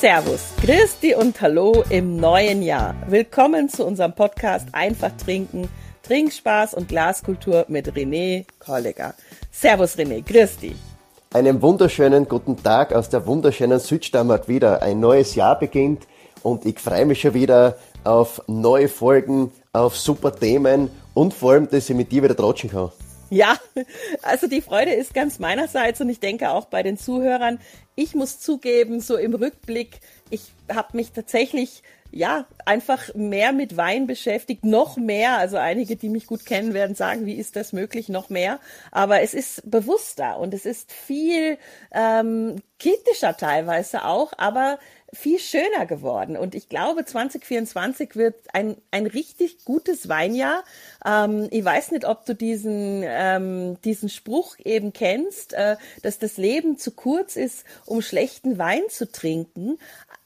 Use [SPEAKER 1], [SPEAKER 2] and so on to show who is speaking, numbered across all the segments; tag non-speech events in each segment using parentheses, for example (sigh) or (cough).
[SPEAKER 1] Servus, Christi und Hallo im neuen Jahr. Willkommen zu unserem Podcast Einfach trinken, Trinkspaß und Glaskultur mit René Kolleger. Servus René, Christi.
[SPEAKER 2] Einen wunderschönen guten Tag aus der wunderschönen Südsteiermark wieder. Ein neues Jahr beginnt und ich freue mich schon wieder auf neue Folgen, auf super Themen und vor allem, dass ich mit dir wieder tratschen kann.
[SPEAKER 1] Ja, also die Freude ist ganz meinerseits und ich denke auch bei den Zuhörern. Ich muss zugeben, so im Rückblick, ich habe mich tatsächlich ja, einfach mehr mit Wein beschäftigt, noch mehr. Also einige, die mich gut kennen, werden sagen, wie ist das möglich, noch mehr. Aber es ist bewusster und es ist viel ähm, kritischer teilweise auch, aber viel schöner geworden. Und ich glaube, 2024 wird ein, ein richtig gutes Weinjahr. Ähm, ich weiß nicht, ob du diesen, ähm, diesen Spruch eben kennst, äh, dass das Leben zu kurz ist, um schlechten Wein zu trinken.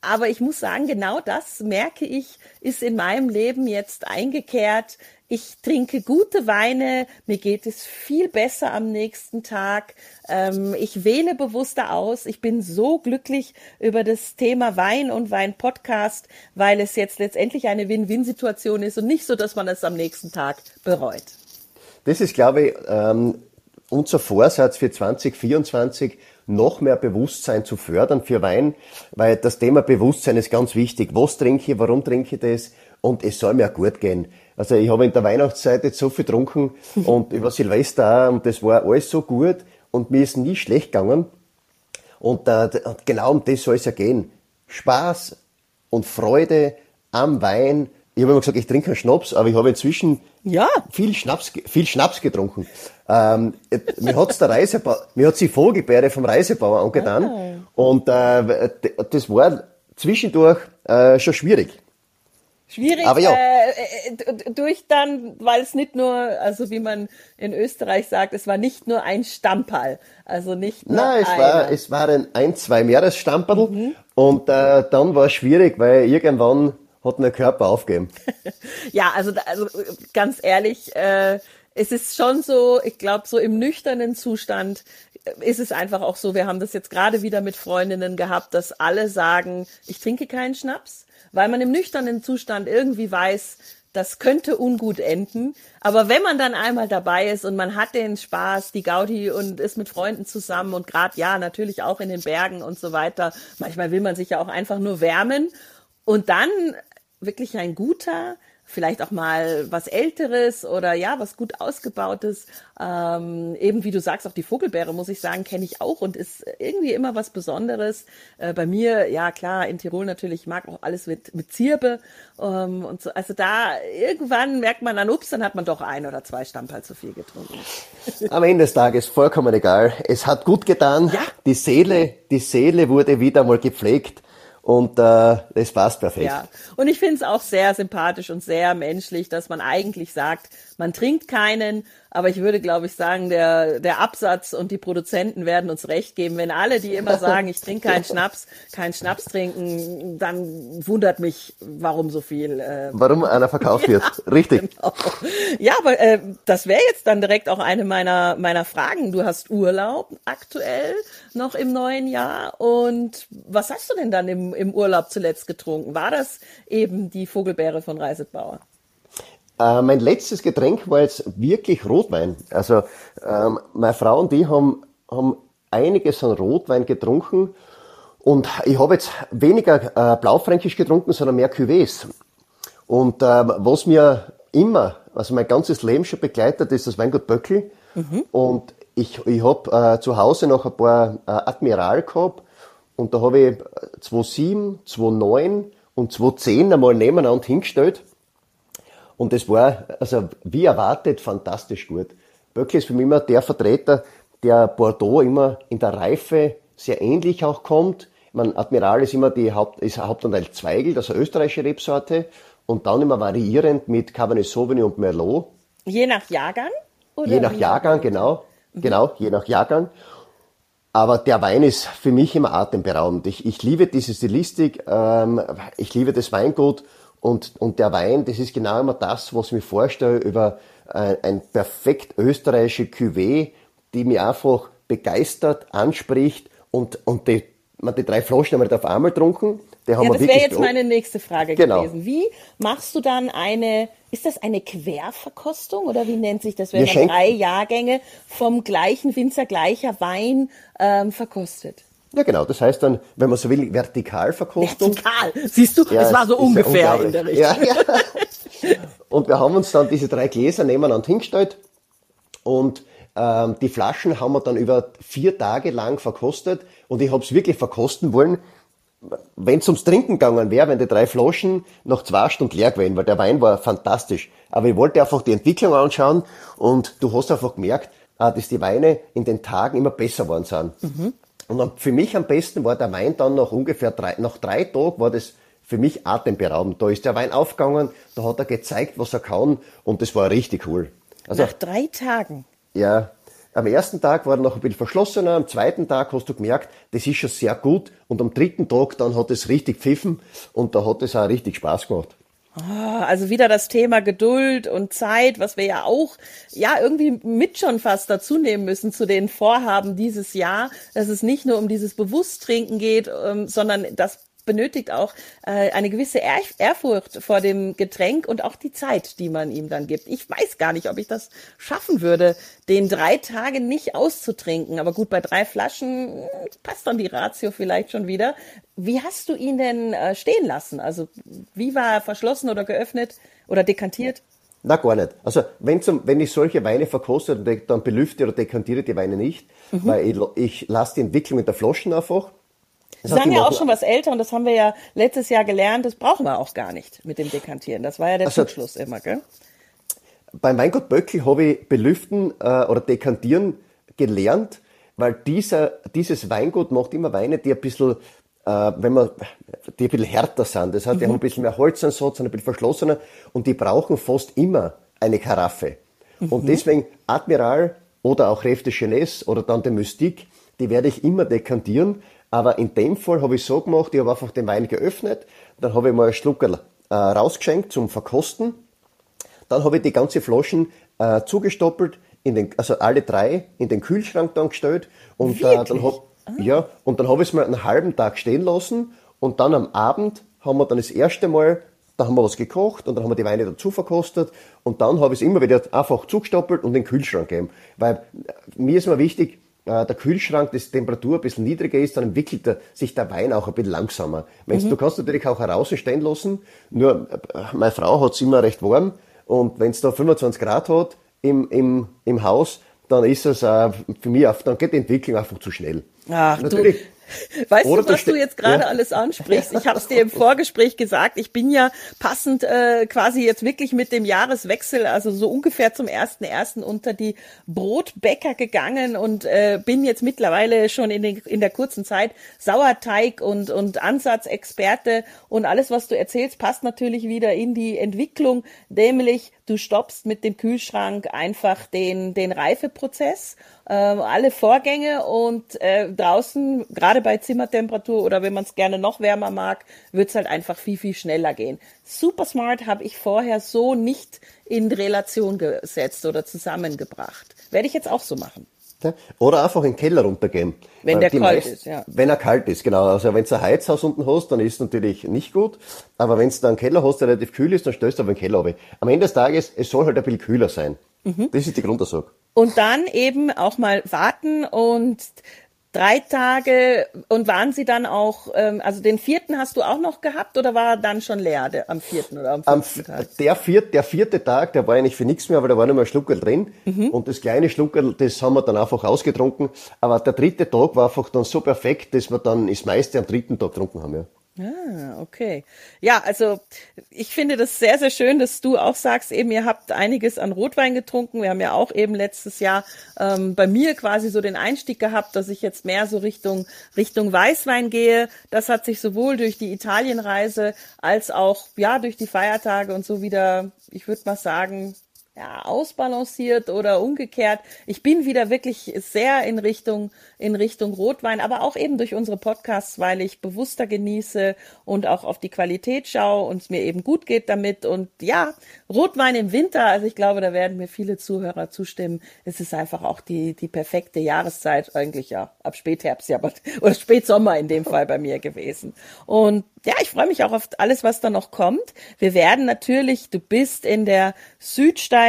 [SPEAKER 1] Aber ich muss sagen, genau das merke ich, ist in meinem Leben jetzt eingekehrt. Ich trinke gute Weine, mir geht es viel besser am nächsten Tag. Ähm, ich wähle bewusster aus. Ich bin so glücklich über das Thema Wein und Wein-Podcast, weil es jetzt letztendlich eine Win-Win-Situation ist und nicht so, dass man es am nächsten Tag bereut.
[SPEAKER 2] Das ist, glaube ich, ähm, unser Vorsatz für 2024 noch mehr Bewusstsein zu fördern für Wein, weil das Thema Bewusstsein ist ganz wichtig. Was trinke ich, warum trinke ich das und es soll mir auch gut gehen. Also ich habe in der Weihnachtszeit jetzt so viel getrunken (laughs) und über Silvester auch und das war alles so gut und mir ist nie schlecht gegangen. Und äh, genau um das soll es ja gehen. Spaß und Freude am Wein. Ich habe immer gesagt, ich trinke keinen Schnaps, aber ich habe inzwischen ja. viel, Schnaps, viel Schnaps getrunken. Ähm, mir hat's der Reisebauer, mir hat's die Vogelbeere vom Reisebauer angetan. Ah. Und äh, das war zwischendurch äh, schon schwierig.
[SPEAKER 1] Schwierig Aber ja. Äh, äh durch dann, weil es nicht nur, also wie man in Österreich sagt, es war nicht nur ein Stamperl, also nicht nur
[SPEAKER 2] Nein, es einer. war es waren ein, zwei Meeresstamperl mhm. und äh, dann war es schwierig, weil irgendwann hat mein Körper aufgegeben. (laughs)
[SPEAKER 1] ja, also, also ganz ehrlich, äh, es ist schon so, ich glaube, so im nüchternen Zustand ist es einfach auch so, wir haben das jetzt gerade wieder mit Freundinnen gehabt, dass alle sagen, ich trinke keinen Schnaps, weil man im nüchternen Zustand irgendwie weiß, das könnte ungut enden. Aber wenn man dann einmal dabei ist und man hat den Spaß, die Gaudi und ist mit Freunden zusammen und gerade ja, natürlich auch in den Bergen und so weiter. Manchmal will man sich ja auch einfach nur wärmen. Und dann wirklich ein guter, vielleicht auch mal was Älteres oder ja, was gut ausgebautes. Ähm, eben wie du sagst, auch die Vogelbeere, muss ich sagen, kenne ich auch und ist irgendwie immer was Besonderes. Äh, bei mir, ja klar, in Tirol natürlich, ich mag auch alles mit, mit Zirbe. Ähm, und so. Also da irgendwann merkt man dann, ups, dann hat man doch ein oder zwei Stammpal zu viel getrunken.
[SPEAKER 2] Am Ende des Tages vollkommen egal. Es hat gut getan. Ja. Die Seele, die Seele wurde wieder mal gepflegt. Und äh, das passt perfekt. Ja,
[SPEAKER 1] und ich finde es auch sehr sympathisch und sehr menschlich, dass man eigentlich sagt, man trinkt keinen, aber ich würde, glaube ich, sagen, der, der Absatz und die Produzenten werden uns recht geben. Wenn alle, die immer sagen, ich trinke keinen Schnaps, keinen Schnaps trinken, dann wundert mich, warum so viel.
[SPEAKER 2] Äh, warum einer verkauft wird. Ja, Richtig. Genau.
[SPEAKER 1] Ja, aber äh, das wäre jetzt dann direkt auch eine meiner, meiner Fragen. Du hast Urlaub aktuell noch im neuen Jahr. Und was hast du denn dann im, im Urlaub zuletzt getrunken? War das eben die Vogelbeere von Reisetbauer?
[SPEAKER 2] Äh, mein letztes Getränk war jetzt wirklich Rotwein. Also ähm, meine Frau und ich haben, haben einiges an Rotwein getrunken und ich habe jetzt weniger äh, Blaufränkisch getrunken, sondern mehr Cuvées. Und äh, was mir immer, also mein ganzes Leben schon begleitet, ist das Weingut Böckel. Mhm. Und ich, ich habe äh, zu Hause noch ein paar äh, Admiral gehabt und da habe ich 2,7, 2,9 und 2,10 einmal nebeneinander hingestellt. Und es war, also wie erwartet, fantastisch gut. Böckli ist für mich immer der Vertreter, der Bordeaux immer in der Reife sehr ähnlich auch kommt. Ich meine, Admiral ist immer die Haupt, ist Hauptanteil Zweigel, das ist eine österreichische Rebsorte. Und dann immer variierend mit Cabernet Sauvignon und Merlot.
[SPEAKER 1] Je nach Jahrgang?
[SPEAKER 2] Oder je nach Jahrgang, genau. Mhm. Genau, je nach Jahrgang. Aber der Wein ist für mich immer atemberaubend. Ich, ich liebe diese Stilistik, ähm, ich liebe das Weingut und, und der Wein, das ist genau immer das, was ich mir vorstelle über ein, ein perfekt österreichische Cuvée, die mich einfach begeistert, anspricht und, und die, man die drei Flaschen haben wir auf einmal getrunken.
[SPEAKER 1] Die haben ja, das wäre jetzt meine nächste Frage
[SPEAKER 2] genau.
[SPEAKER 1] gewesen. Wie machst du dann eine, ist das eine Querverkostung oder wie nennt sich das, wenn
[SPEAKER 2] man
[SPEAKER 1] drei Jahrgänge vom gleichen Winzer gleicher Wein ähm, verkostet?
[SPEAKER 2] Ja, genau. Das heißt dann, wenn man so will, Vertikalverkostung.
[SPEAKER 1] Vertikal. Siehst du, ja, es war so ungefähr ja in der Richtung. Ja, ja.
[SPEAKER 2] Und wir haben uns dann diese drei Gläser nebeneinander hingestellt und ähm, die Flaschen haben wir dann über vier Tage lang verkostet und ich habe es wirklich verkosten wollen, wenn es ums Trinken gegangen wäre, wenn die drei Flaschen nach zwei Stunden leer gewesen, weil der Wein war fantastisch. Aber ich wollte einfach die Entwicklung anschauen und du hast einfach gemerkt, äh, dass die Weine in den Tagen immer besser geworden sind. Mhm. Und für mich am besten war der Wein dann nach ungefähr drei, nach drei Tagen war das für mich atemberaubend. Da ist der Wein aufgegangen, da hat er gezeigt, was er kann und das war richtig cool.
[SPEAKER 1] Also, nach drei Tagen?
[SPEAKER 2] Ja, am ersten Tag war er noch ein bisschen verschlossener, am zweiten Tag hast du gemerkt, das ist schon sehr gut und am dritten Tag dann hat es richtig pfiffen und da hat es auch richtig Spaß gemacht.
[SPEAKER 1] Ah, also wieder das Thema Geduld und Zeit, was wir ja auch, ja, irgendwie mit schon fast dazu nehmen müssen zu den Vorhaben dieses Jahr, dass es nicht nur um dieses Bewusstrinken geht, ähm, sondern das benötigt auch äh, eine gewisse Ehr Ehrfurcht vor dem Getränk und auch die Zeit, die man ihm dann gibt. Ich weiß gar nicht, ob ich das schaffen würde, den drei Tage nicht auszutrinken. Aber gut, bei drei Flaschen hm, passt dann die Ratio vielleicht schon wieder. Wie hast du ihn denn äh, stehen lassen? Also wie war er verschlossen oder geöffnet oder dekantiert?
[SPEAKER 2] Na, gar nicht. Also, wenn, zum, wenn ich solche Weine verkoste, dann belüfte oder dekantiere die Weine nicht, mhm. weil ich, ich lasse die Entwicklung in der Flaschen einfach
[SPEAKER 1] Sie sind ja auch schon was älter und das haben wir ja letztes Jahr gelernt, das brauchen wir auch gar nicht mit dem Dekantieren. Das war ja der also, Zugschluss immer, gell?
[SPEAKER 2] Bei Weingott Böckel habe ich belüften äh, oder dekantieren gelernt, weil dieser, dieses Weingut macht immer Weine, die ein bisschen, äh, wenn man, die ein bisschen härter sind. Das heißt, die mhm. haben ein bisschen mehr Holzansatz, ein bisschen verschlossener und die brauchen fast immer eine Karaffe. Mhm. Und deswegen Admiral oder auch Ref de Jeunesse oder dann der Mystique, die werde ich immer dekantieren, aber in dem Fall habe ich so gemacht, ich habe einfach den Wein geöffnet, dann habe ich mal einen Schluck äh, rausgeschenkt zum Verkosten. Dann habe ich die ganze Flaschen äh, zugestoppelt, in den, also alle drei in den Kühlschrank dann gestellt und äh, dann hab, ah. ja und dann habe ich es mal einen halben Tag stehen lassen und dann am Abend haben wir dann das erste Mal da haben wir was gekocht und dann haben wir die Weine dazu verkostet und dann habe ich es immer wieder einfach zugestoppelt und in den Kühlschrank gegeben. Weil äh, mir ist immer wichtig, der Kühlschrank, die Temperatur ein bisschen niedriger ist, dann entwickelt der, sich der Wein auch ein bisschen langsamer. Meinst, mhm. Du kannst natürlich auch heraus stehen lassen, nur äh, meine Frau hat es immer recht warm und wenn es da 25 Grad hat im, im, im Haus, dann ist es äh, für mich, dann geht die Entwicklung einfach zu schnell.
[SPEAKER 1] Ach, natürlich, Weißt Oder du, was du jetzt gerade ja. alles (laughs) ansprichst? Ich habe es dir im Vorgespräch gesagt. Ich bin ja passend äh, quasi jetzt wirklich mit dem Jahreswechsel, also so ungefähr zum ersten ersten unter die Brotbäcker gegangen und äh, bin jetzt mittlerweile schon in, den, in der kurzen Zeit Sauerteig und und Ansatzexperte und alles, was du erzählst, passt natürlich wieder in die Entwicklung, nämlich du stoppst mit dem Kühlschrank einfach den den Reifeprozess alle Vorgänge und äh, draußen, gerade bei Zimmertemperatur oder wenn man es gerne noch wärmer mag, wird's halt einfach viel, viel schneller gehen. Super Smart habe ich vorher so nicht in Relation gesetzt oder zusammengebracht. Werde ich jetzt auch so machen.
[SPEAKER 2] Oder einfach in den Keller runtergehen.
[SPEAKER 1] Wenn der kalt meisten, ist, ja.
[SPEAKER 2] Wenn er kalt ist, genau. Also wenn du ein Heizhaus unten hast, dann ist es natürlich nicht gut. Aber wenn du dann einen Keller hast, der relativ kühl ist, dann stößt du auf den Keller runter. Am Ende des Tages, es soll halt ein bisschen kühler sein. Mhm. Das ist die Grundaussage.
[SPEAKER 1] Und dann eben auch mal warten und drei Tage und waren sie dann auch, ähm, also den vierten hast du auch noch gehabt oder war dann schon leer der, am vierten oder am fünften
[SPEAKER 2] am, Tag? Der vierte, der vierte Tag, der war eigentlich für nichts mehr, aber da war nur mal ein Schluckerl drin mhm. und das kleine Schluckerl, das haben wir dann einfach ausgetrunken, aber der dritte Tag war einfach dann so perfekt, dass wir dann das meiste am dritten Tag getrunken haben, ja.
[SPEAKER 1] Ah, okay. Ja, also ich finde das sehr, sehr schön, dass du auch sagst, eben ihr habt einiges an Rotwein getrunken. Wir haben ja auch eben letztes Jahr ähm, bei mir quasi so den Einstieg gehabt, dass ich jetzt mehr so Richtung Richtung Weißwein gehe. Das hat sich sowohl durch die Italienreise als auch ja durch die Feiertage und so wieder, ich würde mal sagen, ja, ausbalanciert oder umgekehrt. Ich bin wieder wirklich sehr in Richtung, in Richtung Rotwein, aber auch eben durch unsere Podcasts, weil ich bewusster genieße und auch auf die Qualität schaue und es mir eben gut geht damit. Und ja, Rotwein im Winter, also ich glaube, da werden mir viele Zuhörer zustimmen. Es ist einfach auch die, die perfekte Jahreszeit, eigentlich ja, ab Spätherbst, ja, (laughs) oder Spätsommer in dem Fall bei mir gewesen. Und ja, ich freue mich auch auf alles, was da noch kommt. Wir werden natürlich, du bist in der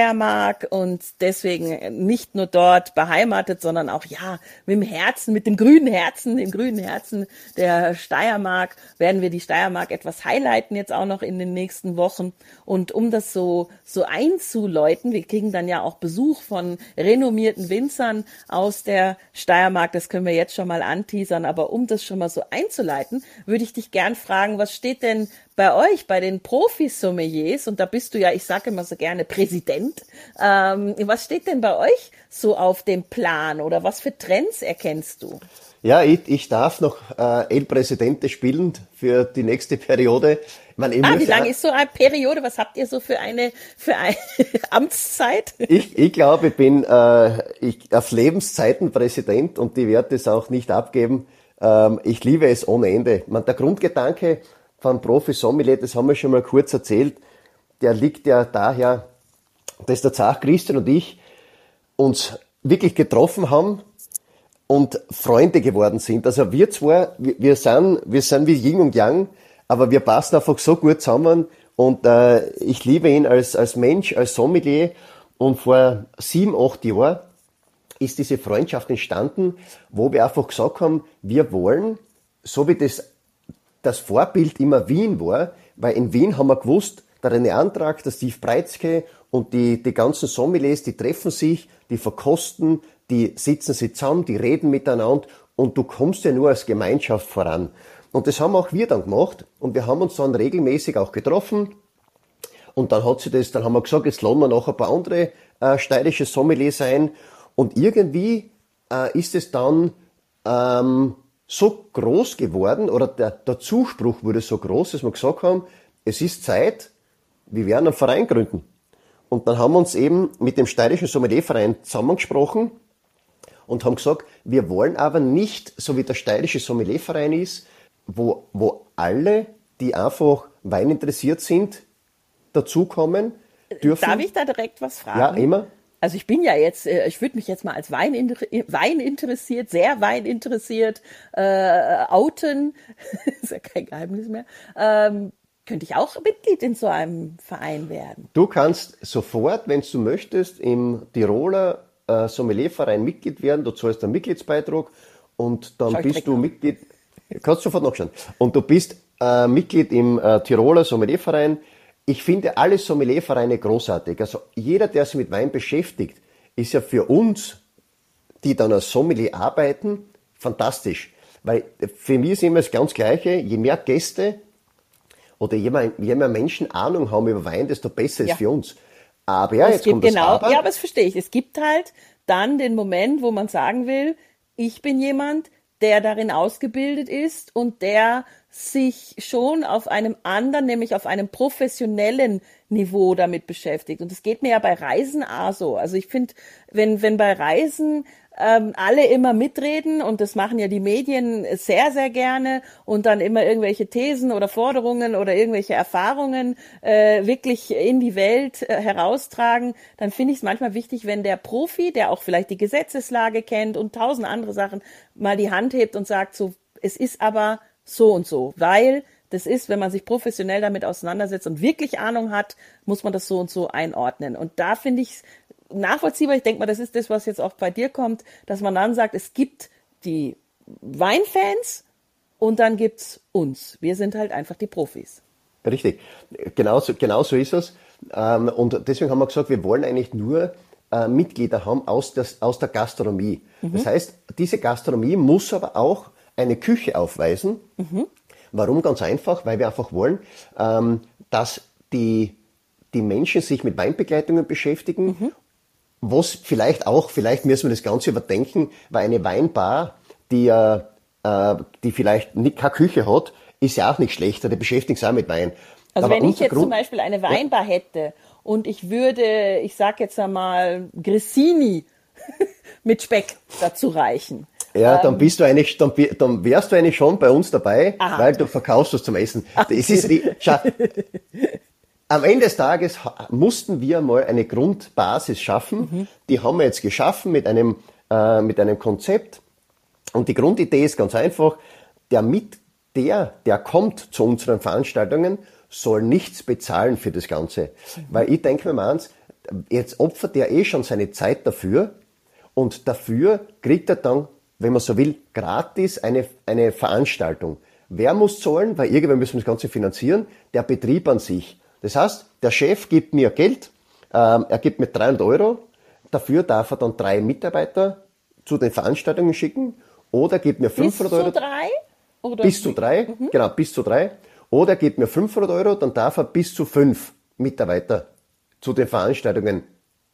[SPEAKER 1] Südsteiermark und deswegen nicht nur dort beheimatet, sondern auch, ja, mit dem Herzen, mit dem grünen Herzen, dem grünen Herzen der Steiermark werden wir die Steiermark etwas highlighten jetzt auch noch in den nächsten Wochen. Und um das so, so einzuläuten, wir kriegen dann ja auch Besuch von renommierten Winzern aus der Steiermark, das können wir jetzt schon mal anteasern, aber um das schon mal so einzuleiten, würde ich dich gern fragen, was steht denn bei euch, bei den Profi-Sommeliers, und da bist du ja, ich sage immer so gerne Präsident, ähm, was steht denn bei euch so auf dem Plan oder was für Trends erkennst du?
[SPEAKER 2] Ja, ich, ich darf noch äh, El Presidente spielen für die nächste Periode.
[SPEAKER 1] Ich meine, ich ah, wie lange ist so eine Periode? Was habt ihr so für eine, für eine (laughs) Amtszeit?
[SPEAKER 2] Ich, ich glaube, ich bin äh, ich, auf Lebenszeiten Präsident und die werde es auch nicht abgeben. Ähm, ich liebe es ohne Ende. Man, der Grundgedanke von Profi Sommelier, das haben wir schon mal kurz erzählt, der liegt ja daher, dass der Zach Christian und ich uns wirklich getroffen haben und Freunde geworden sind. Also wir zwar, wir sind, wir sind wie Yin und Yang, aber wir passen einfach so gut zusammen und äh, ich liebe ihn als, als Mensch, als Sommelier und vor sieben, acht Jahren ist diese Freundschaft entstanden, wo wir einfach gesagt haben, wir wollen, so wie das, das Vorbild immer Wien war, weil in Wien haben wir gewusst, der René Antrag, der Steve Breitzke und die, die ganzen Sommeliers, die treffen sich, die verkosten, die sitzen sich zusammen, die reden miteinander und du kommst ja nur als Gemeinschaft voran. Und das haben auch wir dann gemacht und wir haben uns dann regelmäßig auch getroffen und dann hat sie das, dann haben wir gesagt, jetzt laden wir noch ein paar andere äh, steirische Sommeliers ein und irgendwie äh, ist es dann ähm, so groß geworden oder der, der Zuspruch wurde so groß, dass wir gesagt haben, es ist Zeit, wir werden einen Verein gründen. Und dann haben wir uns eben mit dem Steirischen Sommelierverein zusammengesprochen und haben gesagt, wir wollen aber nicht, so wie der Steirische Sommelierverein ist, wo, wo alle, die einfach Wein interessiert sind, dazukommen dürfen.
[SPEAKER 1] Darf ich da direkt was fragen?
[SPEAKER 2] Ja, immer.
[SPEAKER 1] Also ich bin ja jetzt, äh, ich würde mich jetzt mal als Wein, Wein interessiert, sehr Wein interessiert, äh, outen, (laughs) ist ja kein Geheimnis mehr. Ähm, könnte ich auch Mitglied in so einem Verein werden?
[SPEAKER 2] Du kannst sofort, wenn du möchtest, im Tiroler äh, Sommelierverein Mitglied werden. Du zahlst einen Mitgliedsbeitrag und dann Schau bist du Mitglied. Kannst sofort nachschauen. Und du bist äh, Mitglied im äh, Tiroler Sommelierverein ich finde alle Sommeliervereine großartig. Also jeder, der sich mit Wein beschäftigt, ist ja für uns, die dann als Sommelier arbeiten, fantastisch. Weil für mich ist immer das ganz Gleiche, je mehr Gäste oder je mehr, je mehr Menschen Ahnung haben über Wein, desto besser ja. ist für uns.
[SPEAKER 1] Aber ja, es jetzt kommt genau, das Aber. Ja, aber das verstehe ich. Es gibt halt dann den Moment, wo man sagen will, ich bin jemand, der darin ausgebildet ist und der sich schon auf einem anderen, nämlich auf einem professionellen Niveau damit beschäftigt. Und es geht mir ja bei Reisen auch so. Also ich finde, wenn, wenn bei Reisen ähm, alle immer mitreden und das machen ja die Medien sehr, sehr gerne und dann immer irgendwelche Thesen oder Forderungen oder irgendwelche Erfahrungen äh, wirklich in die Welt äh, heraustragen, dann finde ich es manchmal wichtig, wenn der Profi, der auch vielleicht die Gesetzeslage kennt und tausend andere Sachen, mal die Hand hebt und sagt so, es ist aber so und so, weil das ist, wenn man sich professionell damit auseinandersetzt und wirklich Ahnung hat, muss man das so und so einordnen. Und da finde ich es nachvollziehbar. Ich denke mal, das ist das, was jetzt auch bei dir kommt, dass man dann sagt, es gibt die Weinfans und dann gibt's uns. Wir sind halt einfach die Profis.
[SPEAKER 2] Richtig. Genauso, genau so ist es. Ähm, und deswegen haben wir gesagt, wir wollen eigentlich nur äh, Mitglieder haben aus, des, aus der Gastronomie. Mhm. Das heißt, diese Gastronomie muss aber auch eine Küche aufweisen. Mhm. Warum? Ganz einfach, weil wir einfach wollen, ähm, dass die, die Menschen sich mit Weinbegleitungen beschäftigen. Mhm. Was vielleicht auch, vielleicht müssen wir das Ganze überdenken, weil eine Weinbar, die, äh, die vielleicht nicht keine Küche hat, ist ja auch nicht schlechter, die beschäftigt sich auch mit Wein.
[SPEAKER 1] Also Aber wenn ich jetzt Grund, zum Beispiel eine Weinbar hätte und ich würde, ich sag jetzt einmal, Grissini (laughs) mit Speck dazu reichen.
[SPEAKER 2] Ja, dann ähm, bist du eigentlich, dann, dann wärst du eigentlich schon bei uns dabei, Aha. weil du verkaufst was zum Essen. Es ist, schau, am Ende des Tages mussten wir mal eine Grundbasis schaffen. Mhm. Die haben wir jetzt geschaffen mit einem, äh, mit einem Konzept. Und die Grundidee ist ganz einfach, der mit, der, der kommt zu unseren Veranstaltungen, soll nichts bezahlen für das Ganze. Mhm. Weil ich denke mir mal eins, jetzt opfert er eh schon seine Zeit dafür und dafür kriegt er dann wenn man so will, gratis eine, eine Veranstaltung. Wer muss zahlen? Weil irgendwann müssen wir das Ganze finanzieren. Der Betrieb an sich. Das heißt, der Chef gibt mir Geld, ähm, er gibt mir 300 Euro. Dafür darf er dann drei Mitarbeiter zu den Veranstaltungen schicken oder gibt mir 500 Euro.
[SPEAKER 1] Bis zu drei?
[SPEAKER 2] Oder? Bis zu drei, mhm. genau, bis zu drei. Oder er gibt mir 500 Euro, dann darf er bis zu fünf Mitarbeiter zu den Veranstaltungen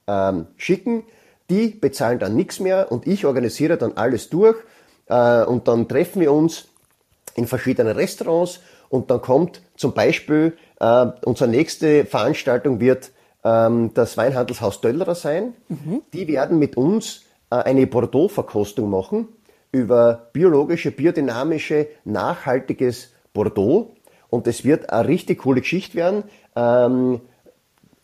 [SPEAKER 2] ähm, schicken. Die bezahlen dann nichts mehr und ich organisiere dann alles durch äh, und dann treffen wir uns in verschiedenen Restaurants und dann kommt zum Beispiel äh, unsere nächste Veranstaltung wird ähm, das Weinhandelshaus Döllerer sein. Mhm. Die werden mit uns äh, eine Bordeaux-Verkostung machen über biologische, biodynamische, nachhaltiges Bordeaux. Und es wird eine richtig coole Geschichte werden. Ähm,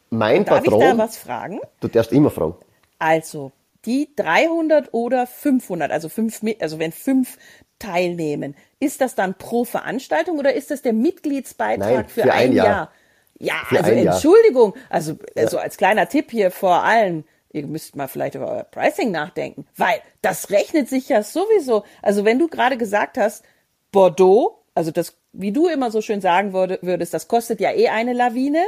[SPEAKER 2] mein
[SPEAKER 1] Darf
[SPEAKER 2] Patron.
[SPEAKER 1] Darf ich da was fragen?
[SPEAKER 2] Du darfst immer fragen.
[SPEAKER 1] Also, die 300 oder 500, also fünf, also wenn fünf teilnehmen, ist das dann pro Veranstaltung oder ist das der Mitgliedsbeitrag
[SPEAKER 2] Nein,
[SPEAKER 1] für, für, ein, ein Jahr? Jahr? Ja, für also Entschuldigung, also, also als kleiner Tipp hier vor allen, ihr müsst mal vielleicht über euer Pricing nachdenken, weil das rechnet sich ja sowieso. Also wenn du gerade gesagt hast, Bordeaux, also das, wie du immer so schön sagen würdest, das kostet ja eh eine Lawine.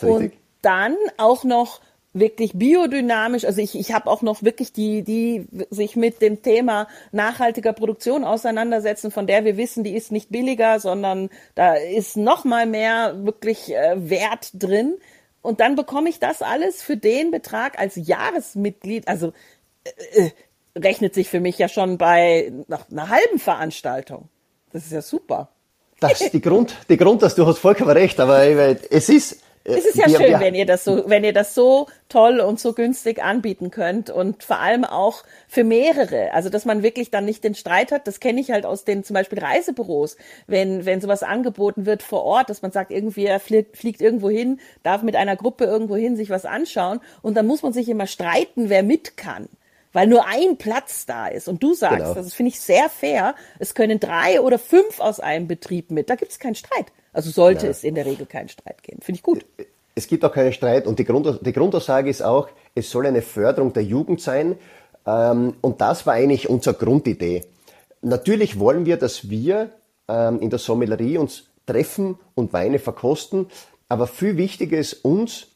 [SPEAKER 1] Und dann auch noch wirklich biodynamisch. Also ich, ich habe auch noch wirklich die, die sich mit dem Thema nachhaltiger Produktion auseinandersetzen, von der wir wissen, die ist nicht billiger, sondern da ist noch mal mehr wirklich äh, Wert drin. Und dann bekomme ich das alles für den Betrag als Jahresmitglied. Also äh, äh, rechnet sich für mich ja schon bei nach einer halben Veranstaltung. Das ist ja super.
[SPEAKER 2] Das ist die Grund, die Grund, dass du hast vollkommen recht, aber es ist,
[SPEAKER 1] es ist ja wir, schön, wir, wenn ihr das so, wenn ihr das so toll und so günstig anbieten könnt und vor allem auch für mehrere. Also, dass man wirklich dann nicht den Streit hat. Das kenne ich halt aus den zum Beispiel Reisebüros, wenn, wenn sowas angeboten wird vor Ort, dass man sagt, irgendwie er fliegt, fliegt irgendwo hin, darf mit einer Gruppe irgendwo hin sich was anschauen und dann muss man sich immer streiten, wer mit kann weil nur ein Platz da ist. Und du sagst, genau. das finde ich sehr fair, es können drei oder fünf aus einem Betrieb mit. Da gibt es keinen Streit. Also sollte ja. es in der Regel keinen Streit geben. Finde ich gut.
[SPEAKER 2] Es gibt auch keinen Streit und die, Grund, die Grundaussage ist auch, es soll eine Förderung der Jugend sein. Ähm, und das war eigentlich unsere Grundidee. Natürlich wollen wir, dass wir ähm, in der Sommelerie uns treffen und Weine verkosten. Aber viel wichtiger ist uns,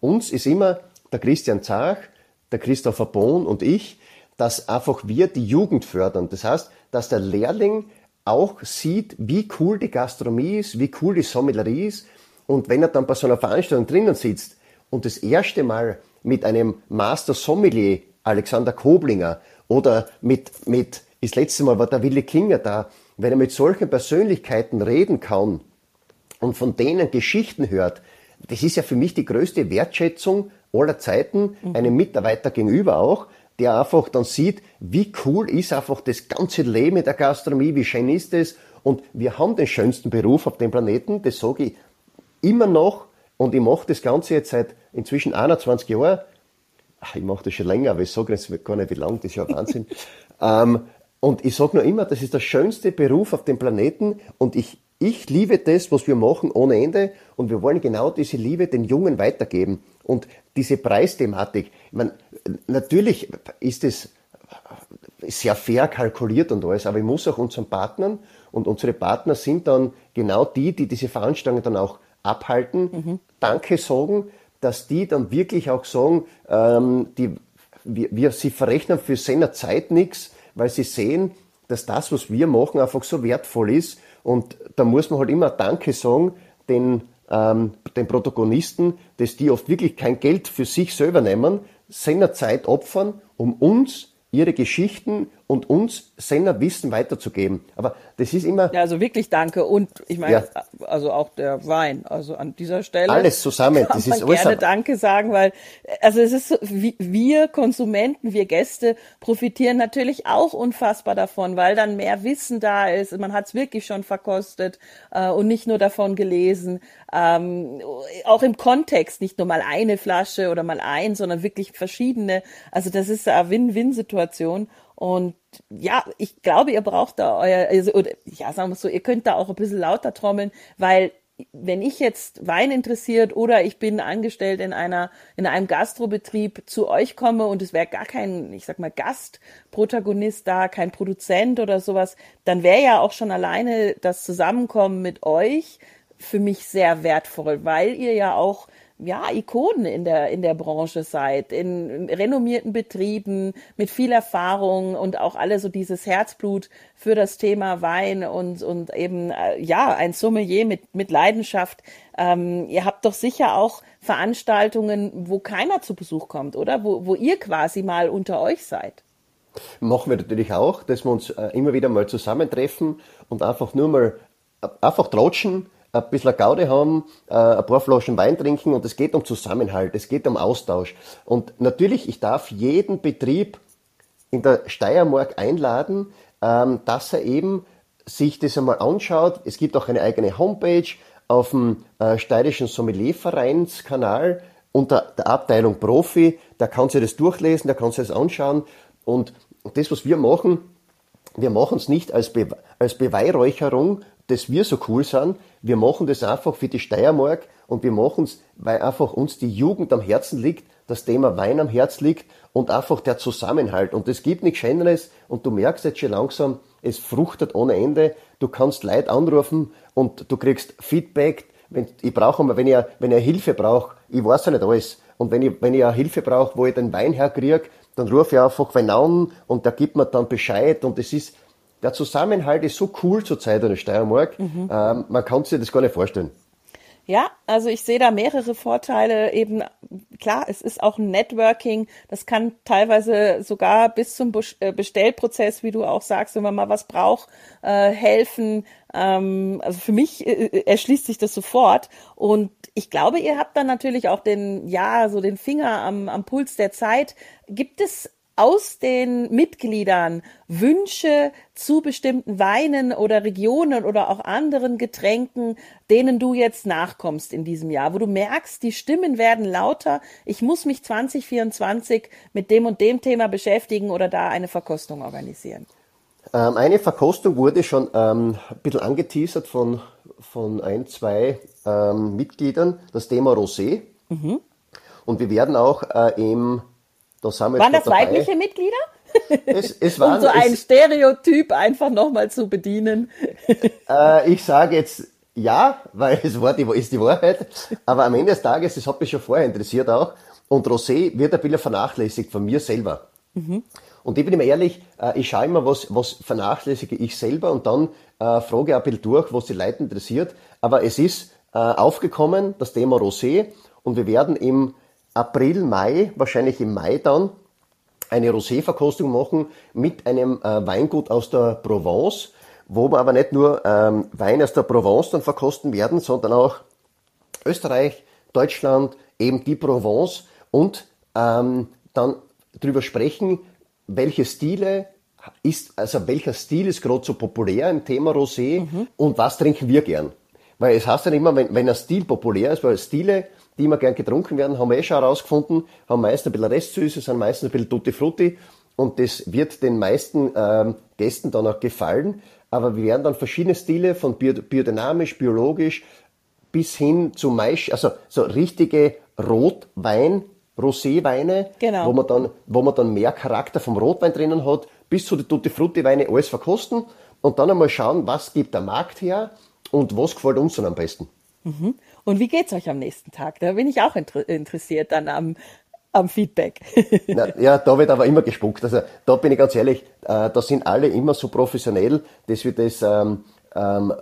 [SPEAKER 2] uns ist immer der Christian Zach, der Christopher Bohn und ich, dass einfach wir die Jugend fördern. Das heißt, dass der Lehrling auch sieht, wie cool die Gastronomie ist, wie cool die Sommelerie ist. Und wenn er dann bei so einer Veranstaltung drinnen sitzt und das erste Mal mit einem Master Sommelier, Alexander Koblinger, oder mit, mit, das letzte Mal war der Willi Klinger da, wenn er mit solchen Persönlichkeiten reden kann und von denen Geschichten hört, das ist ja für mich die größte Wertschätzung aller Zeiten, mhm. einem Mitarbeiter gegenüber auch, der einfach dann sieht, wie cool ist einfach das ganze Leben in der Gastronomie, wie schön ist es. Und wir haben den schönsten Beruf auf dem Planeten, das sage ich immer noch. Und ich mache das Ganze jetzt seit inzwischen 21 Jahren. Ach, ich mache das schon länger, aber ich sage jetzt gar nicht, wie lang, das ist ja Wahnsinn. (laughs) ähm, und ich sage nur immer, das ist der schönste Beruf auf dem Planeten und ich, ich liebe das, was wir machen, ohne Ende. Und wir wollen genau diese Liebe den Jungen weitergeben. Und diese Preisthematik, ich meine, natürlich ist es sehr fair kalkuliert und alles, aber ich muss auch unseren Partnern und unsere Partner sind dann genau die, die diese Veranstaltungen dann auch abhalten, mhm. Danke sagen, dass die dann wirklich auch sagen, ähm, die, wir, wir, sie verrechnen für seine Zeit nichts, weil sie sehen, dass das, was wir machen, einfach so wertvoll ist. Und da muss man halt immer Danke sagen, den ähm, den Protagonisten, dass die oft wirklich kein Geld für sich selber nehmen, seiner Zeit opfern, um uns ihre Geschichten und uns Senner Wissen weiterzugeben. Aber das ist immer.
[SPEAKER 1] Ja, also wirklich danke. Und ich meine, ja. also auch der Wein. Also an dieser Stelle.
[SPEAKER 2] Alles zusammen.
[SPEAKER 1] Kann das man ist gerne Danke sagen, weil, also es ist, wir Konsumenten, wir Gäste profitieren natürlich auch unfassbar davon, weil dann mehr Wissen da ist. Man hat es wirklich schon verkostet äh, und nicht nur davon gelesen. Ähm, auch im Kontext, nicht nur mal eine Flasche oder mal ein, sondern wirklich verschiedene. Also das ist eine Win-Win-Situation. Und ja, ich glaube, ihr braucht da euer, also, oder, ja, sagen wir so, ihr könnt da auch ein bisschen lauter trommeln, weil wenn ich jetzt Wein interessiert oder ich bin angestellt in einer in einem Gastrobetrieb zu euch komme und es wäre gar kein, ich sag mal Gastprotagonist da, kein Produzent oder sowas, dann wäre ja auch schon alleine das Zusammenkommen mit euch für mich sehr wertvoll, weil ihr ja auch ja, Ikonen in der, in der Branche seid, in renommierten Betrieben, mit viel Erfahrung und auch alle so dieses Herzblut für das Thema Wein und, und eben, äh, ja, ein Sommelier mit, mit Leidenschaft. Ähm, ihr habt doch sicher auch Veranstaltungen, wo keiner zu Besuch kommt, oder? Wo, wo ihr quasi mal unter euch seid.
[SPEAKER 2] Machen wir natürlich auch, dass wir uns äh, immer wieder mal zusammentreffen und einfach nur mal äh, einfach tratschen, ein bisschen Gaude haben, äh, ein paar Flaschen Wein trinken und es geht um Zusammenhalt, es geht um Austausch. Und natürlich, ich darf jeden Betrieb in der Steiermark einladen, ähm, dass er eben sich das einmal anschaut. Es gibt auch eine eigene Homepage auf dem äh, Steirischen Sommeliervereinskanal unter der Abteilung Profi. Da kann sich das durchlesen, da kann sich das anschauen. Und das, was wir machen, wir machen es nicht als, Be als Beweihräucherung, dass wir so cool sind. Wir machen das einfach für die Steiermark und wir machen es, weil einfach uns die Jugend am Herzen liegt, das Thema Wein am Herz liegt und einfach der Zusammenhalt. Und es gibt nichts Schöneres und du merkst jetzt schon langsam, es fruchtet ohne Ende. Du kannst Leute anrufen und du kriegst Feedback. Wenn, ich brauche mal, wenn ich, wenn ich Hilfe brauche, ich weiß ja nicht alles. Und wenn ich, wenn ich eine Hilfe brauche, wo ich den Wein herkriege, dann rufe ich einfach wen an und der gibt mir dann Bescheid und es ist, der Zusammenhalt ist so cool zurzeit in der Steiermark, mhm. ähm, man kann sich das gar nicht vorstellen.
[SPEAKER 1] Ja, also ich sehe da mehrere Vorteile. Eben klar, es ist auch ein Networking. Das kann teilweise sogar bis zum äh, Bestellprozess, wie du auch sagst, wenn man mal was braucht, äh, helfen. Ähm, also für mich äh, erschließt sich das sofort. Und ich glaube, ihr habt dann natürlich auch den, ja, so den Finger am, am Puls der Zeit. Gibt es aus den Mitgliedern Wünsche zu bestimmten Weinen oder Regionen oder auch anderen Getränken, denen du jetzt nachkommst in diesem Jahr, wo du merkst, die Stimmen werden lauter, ich muss mich 2024 mit dem und dem Thema beschäftigen oder da eine Verkostung organisieren?
[SPEAKER 2] Ähm, eine Verkostung wurde schon ähm, ein bisschen angeteasert von, von ein, zwei ähm, Mitgliedern, das Thema Rosé. Mhm. Und wir werden auch äh, im
[SPEAKER 1] da sind wir waren das dabei. weibliche Mitglieder?
[SPEAKER 2] Es, es (laughs) waren,
[SPEAKER 1] um so ein Stereotyp einfach nochmal zu bedienen. (laughs)
[SPEAKER 2] Äh, ich sage jetzt ja, weil es war die, ist die Wahrheit. Aber am Ende des Tages, das hat mich schon vorher interessiert auch. Und Rosé wird ein bisschen vernachlässigt von mir selber. Mhm. Und ich bin immer ehrlich, äh, ich schaue immer, was, was vernachlässige ich selber und dann äh, frage ich ein bisschen durch, was die Leute interessiert. Aber es ist äh, aufgekommen, das Thema Rosé. Und wir werden im April, Mai, wahrscheinlich im Mai dann, eine Rosé-Verkostung machen mit einem äh, Weingut aus der Provence, wo wir aber nicht nur ähm, Wein aus der Provence dann verkosten werden, sondern auch Österreich, Deutschland, eben die Provence und ähm, dann drüber sprechen, welche Stile ist, also welcher Stil ist gerade so populär im Thema Rosé mhm. und was trinken wir gern. Weil es heißt ja immer, wenn, wenn ein Stil populär ist, weil Stile die immer gern getrunken werden, haben wir eh schon herausgefunden, haben meist ein bisschen Restsüße, sind meistens ein bisschen Tutti Frutti und das wird den meisten ähm, Gästen dann auch gefallen. Aber wir werden dann verschiedene Stile von biodynamisch, biologisch bis hin zu Maisch, also so richtige Rotwein, Roséweine, genau. wo man dann, wo man dann mehr Charakter vom Rotwein drinnen hat, bis zu den Tutti Frutti Weine alles verkosten und dann einmal schauen, was gibt der Markt her und was gefällt uns dann am besten.
[SPEAKER 1] Mhm. Und wie geht's euch am nächsten Tag? Da bin ich auch inter interessiert dann am, am Feedback. (laughs)
[SPEAKER 2] Na, ja, da wird aber immer gespuckt. Also da bin ich ganz ehrlich, äh, da sind alle immer so professionell, dass wir das ähm, ähm,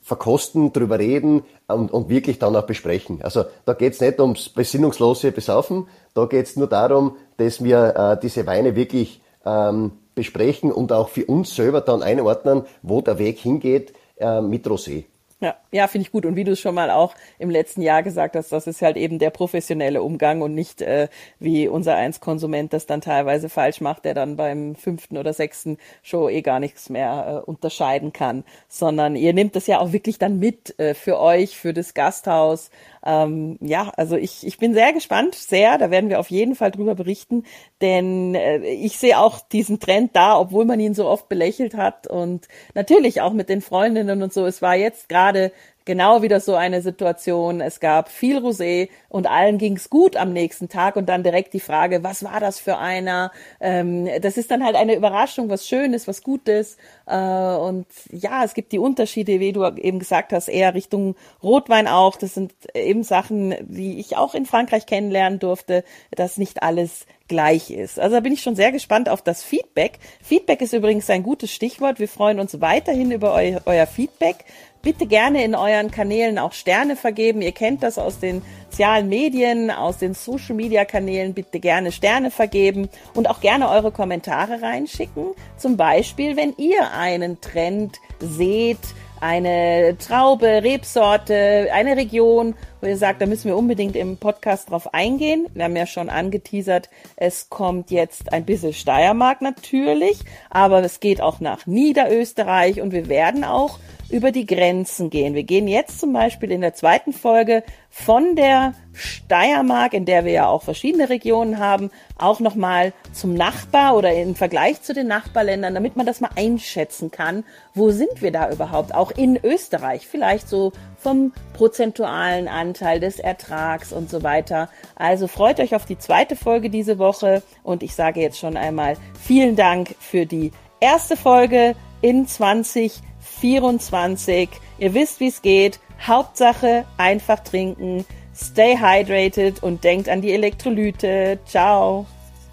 [SPEAKER 2] verkosten, drüber reden und, und wirklich dann auch besprechen. Also da geht's nicht ums besinnungslose Besaufen, da geht's nur darum, dass wir äh, diese Weine wirklich ähm, besprechen und auch für uns selber dann einordnen, wo der Weg hingeht äh, mit Rosé.
[SPEAKER 1] Ja, ja finde ich gut. Und wie du es schon mal auch im letzten Jahr gesagt hast, das ist halt eben der professionelle Umgang und nicht äh, wie unser Eins-Konsument das dann teilweise falsch macht, der dann beim fünften oder sechsten Show eh gar nichts mehr äh, unterscheiden kann, sondern ihr nehmt das ja auch wirklich dann mit äh, für euch, für das Gasthaus, ähm, ja, also ich, ich bin sehr gespannt, sehr. Da werden wir auf jeden Fall drüber berichten, denn äh, ich sehe auch diesen Trend da, obwohl man ihn so oft belächelt hat und natürlich auch mit den Freundinnen und so. Es war jetzt gerade genau wieder so eine Situation. Es gab viel Rosé und allen ging's gut am nächsten Tag und dann direkt die Frage, was war das für einer? Ähm, das ist dann halt eine Überraschung, was Schönes, was Gutes. Äh, und ja, es gibt die Unterschiede, wie du eben gesagt hast, eher Richtung Rotwein auch. Das sind eben Sachen, die ich auch in Frankreich kennenlernen durfte, dass nicht alles gleich ist. Also da bin ich schon sehr gespannt auf das Feedback. Feedback ist übrigens ein gutes Stichwort. Wir freuen uns weiterhin über eu euer Feedback bitte gerne in euren Kanälen auch Sterne vergeben. Ihr kennt das aus den sozialen Medien, aus den Social Media Kanälen. Bitte gerne Sterne vergeben und auch gerne eure Kommentare reinschicken. Zum Beispiel, wenn ihr einen Trend seht, eine Traube, Rebsorte, eine Region, wo ihr sagt, da müssen wir unbedingt im Podcast drauf eingehen. Wir haben ja schon angeteasert, es kommt jetzt ein bisschen Steiermark natürlich, aber es geht auch nach Niederösterreich und wir werden auch über die Grenzen gehen. Wir gehen jetzt zum Beispiel in der zweiten Folge von der Steiermark, in der wir ja auch verschiedene Regionen haben, auch nochmal zum Nachbar oder im Vergleich zu den Nachbarländern, damit man das mal einschätzen kann. Wo sind wir da überhaupt? Auch in Österreich, vielleicht so vom prozentualen Anteil des Ertrags und so weiter. Also freut euch auf die zweite Folge diese Woche und ich sage jetzt schon einmal vielen Dank für die erste Folge in 20 24. Ihr wisst, wie es geht. Hauptsache einfach trinken. Stay hydrated und denkt an die Elektrolyte. Ciao.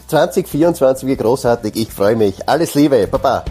[SPEAKER 2] 2024 wie großartig. Ich freue mich. Alles Liebe. Baba.